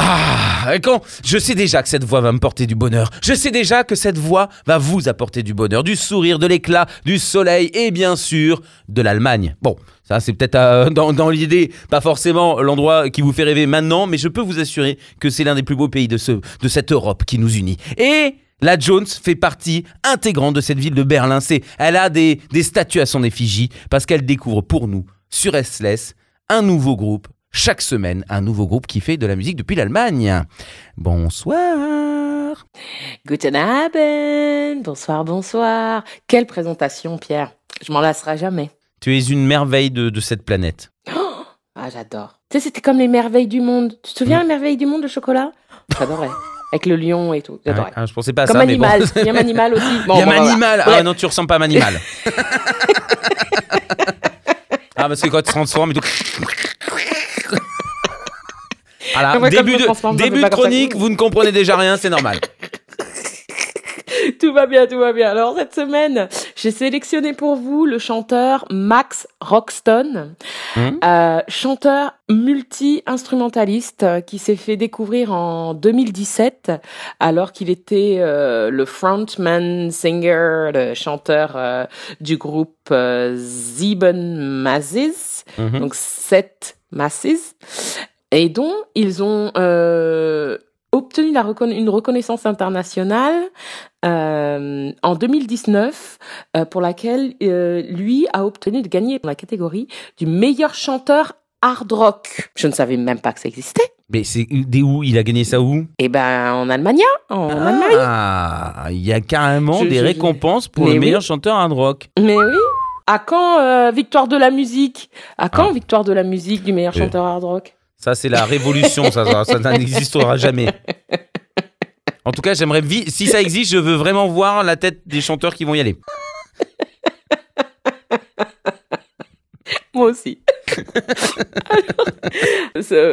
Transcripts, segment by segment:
Ah, quand je sais déjà que cette voix va me porter du bonheur. Je sais déjà que cette voix va vous apporter du bonheur, du sourire, de l'éclat, du soleil et bien sûr de l'Allemagne. Bon, ça c'est peut-être euh, dans, l'idée, pas forcément l'endroit qui vous fait rêver maintenant, mais je peux vous assurer que c'est l'un des plus beaux pays de, ce, de cette Europe qui nous unit. Et la Jones fait partie intégrante de cette ville de Berlin. C'est, elle a des, des statues à son effigie parce qu'elle découvre pour nous, sur SLS, un nouveau groupe. Chaque semaine, un nouveau groupe qui fait de la musique depuis l'Allemagne. Bonsoir. Guten Abend, bonsoir, bonsoir. Quelle présentation, Pierre. Je m'en lasserai jamais. Tu es une merveille de, de cette planète. Ah, j'adore. Tu sais, c'était comme les merveilles du monde. Tu te souviens les merveilles du monde de chocolat? J'adorais. Avec le lion et tout. J'adorais. Ah, je pensais pas à Comme ça, animal. mais bon. Yam animal aussi. Bon, Yam bon, voilà. animal. Ah non, tu ressembles pas à animal. ah, parce que quand tu te transformes et tout. Voilà, début de, début chronique, vous ne comprenez déjà rien, c'est normal. Tout va bien, tout va bien. Alors cette semaine, j'ai sélectionné pour vous le chanteur Max Roxton, Hmm. euh, chanteur multi-instrumentaliste euh, qui s'est fait découvrir en 2017 alors qu'il était euh, le frontman, singer, le chanteur euh, du groupe Sieben Masses, Mhm. donc sept Masses, et dont ils ont euh, obtenu la reconna- une reconnaissance internationale euh, en 2019 euh, pour laquelle lui a obtenu de gagner dans la catégorie du meilleur chanteur hard rock. Je ne savais même pas que ça existait. Mais c'est des où? Il a gagné ça où? Eh ben en Allemagne, en Allemagne. Ah, il y a carrément Je- des je- récompenses pour Mais le oui. meilleur chanteur hard rock. Mais oui. À quand euh, victoire de la musique? À quand Ah. victoire de la musique du meilleur chanteur hard rock? Ça, c'est la révolution, ça, n'existera jamais. En tout cas, j'aimerais, si ça existe, je veux vraiment voir la tête des chanteurs qui vont y aller. Moi aussi.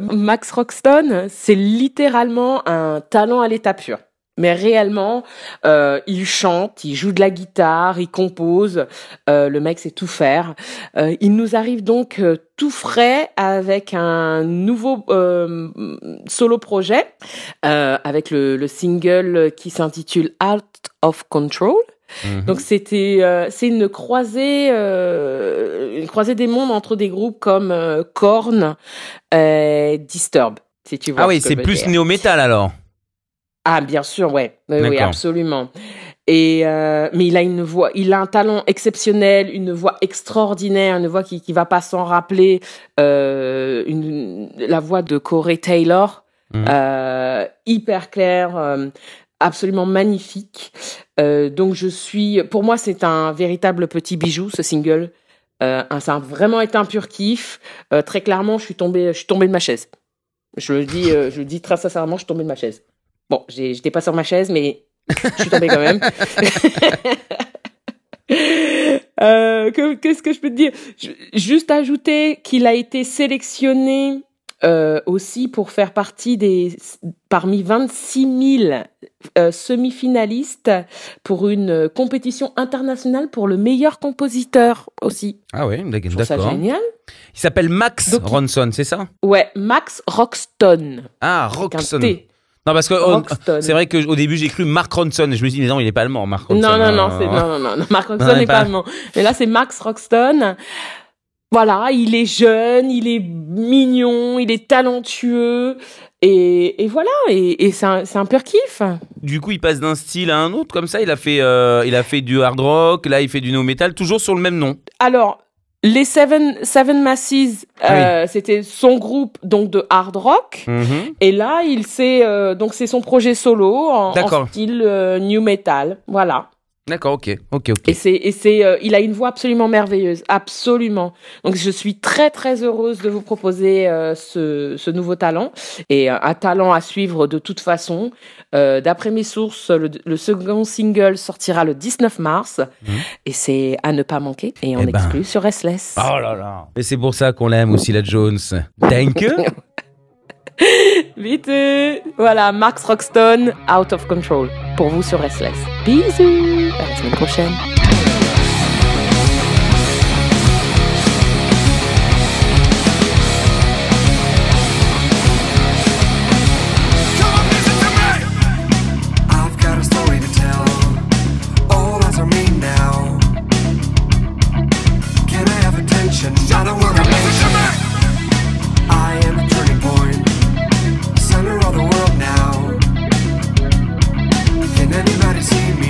Max Roxton, c'est littéralement un talent à l'état pur. Mais réellement, euh, il chante, il joue de la guitare, il compose. euh, le mec sait tout faire. Euh, il nous arrive donc tout frais avec un nouveau solo projet, avec le, le single qui s'intitule Out of Control. Mhm. Donc c'était euh, c'est une croisée euh, une croisée des mondes entre des groupes comme euh, Korn, euh, Disturb. Si tu vois ah oui, c'est plus dire. néo-metal alors. Ah bien sûr, ouais, oui, oui, absolument. Et euh, mais il a une voix, il a un talent exceptionnel, une voix extraordinaire, une voix qui qui va pas s'en rappeler, euh, une, la voix de Corey Taylor, Mhm. euh, hyper claire, euh, absolument magnifique. Euh, donc je suis, pour moi c'est un véritable petit bijou ce single. Euh, ça a vraiment été un pur kiff. Euh, très clairement, je suis tombée, je suis tombée de ma chaise. Je le dis, euh, je le dis très sincèrement, je suis tombée de ma chaise. Bon, j'étais pas sur ma chaise, mais je suis tombée quand même. Euh, que- Qu'est-ce que je peux te dire? Juste ajouter qu'il a été sélectionné euh, aussi pour faire partie des parmi 26 000 euh, semi-finalistes pour une euh, compétition internationale pour le meilleur compositeur aussi. Ah oui, trouve ça d'accord. génial. Il s'appelle Max Donc, Ronson, c'est ça? Ouais, Max Roxton. Ah. T. Non, parce que oh, c'est vrai qu'au début j'ai cru Mark Ronson. Je me suis dit, mais non, il est pas allemand, Mark Ronson. Non, non, non, Ah, c'est, non, non, non, non, Mark Roxton Non, n'est pas- pas allemand. Mais là, c'est Max Roxton. Voilà, il est jeune, il est mignon, il est talentueux. Et, et voilà, et, et c'est un, un pur kiff. Du coup, il passe d'un style à un autre, comme ça. Il a fait, euh, il a fait du hard rock, là, il fait du no metal, toujours sur le même nom. Alors, les Seven, Seven Masses, Ah euh, c'était son groupe donc de hard rock. Mhm. Et là, il s'est euh, donc c'est son projet solo en, en style euh, new metal. Voilà. D'accord, ok, ok, ok. Et c'est et c'est euh, il a une voix absolument merveilleuse, absolument. Donc je suis très très heureuse de vous proposer euh, ce ce nouveau talent et euh, un talent à suivre de toute façon. D'après mes sources, le, le second single sortira le 19 mars Mhm. et c'est à ne pas manquer et en Eh ben. exclu sur Restless. Oh là là. Et c'est pour ça qu'on l'aime aussi, la Jones. Thank you. Bitte. Voilà, Max Roxton, Out of Control. Pour vous sur Restless. Bisous. À la semaine prochaine. see me.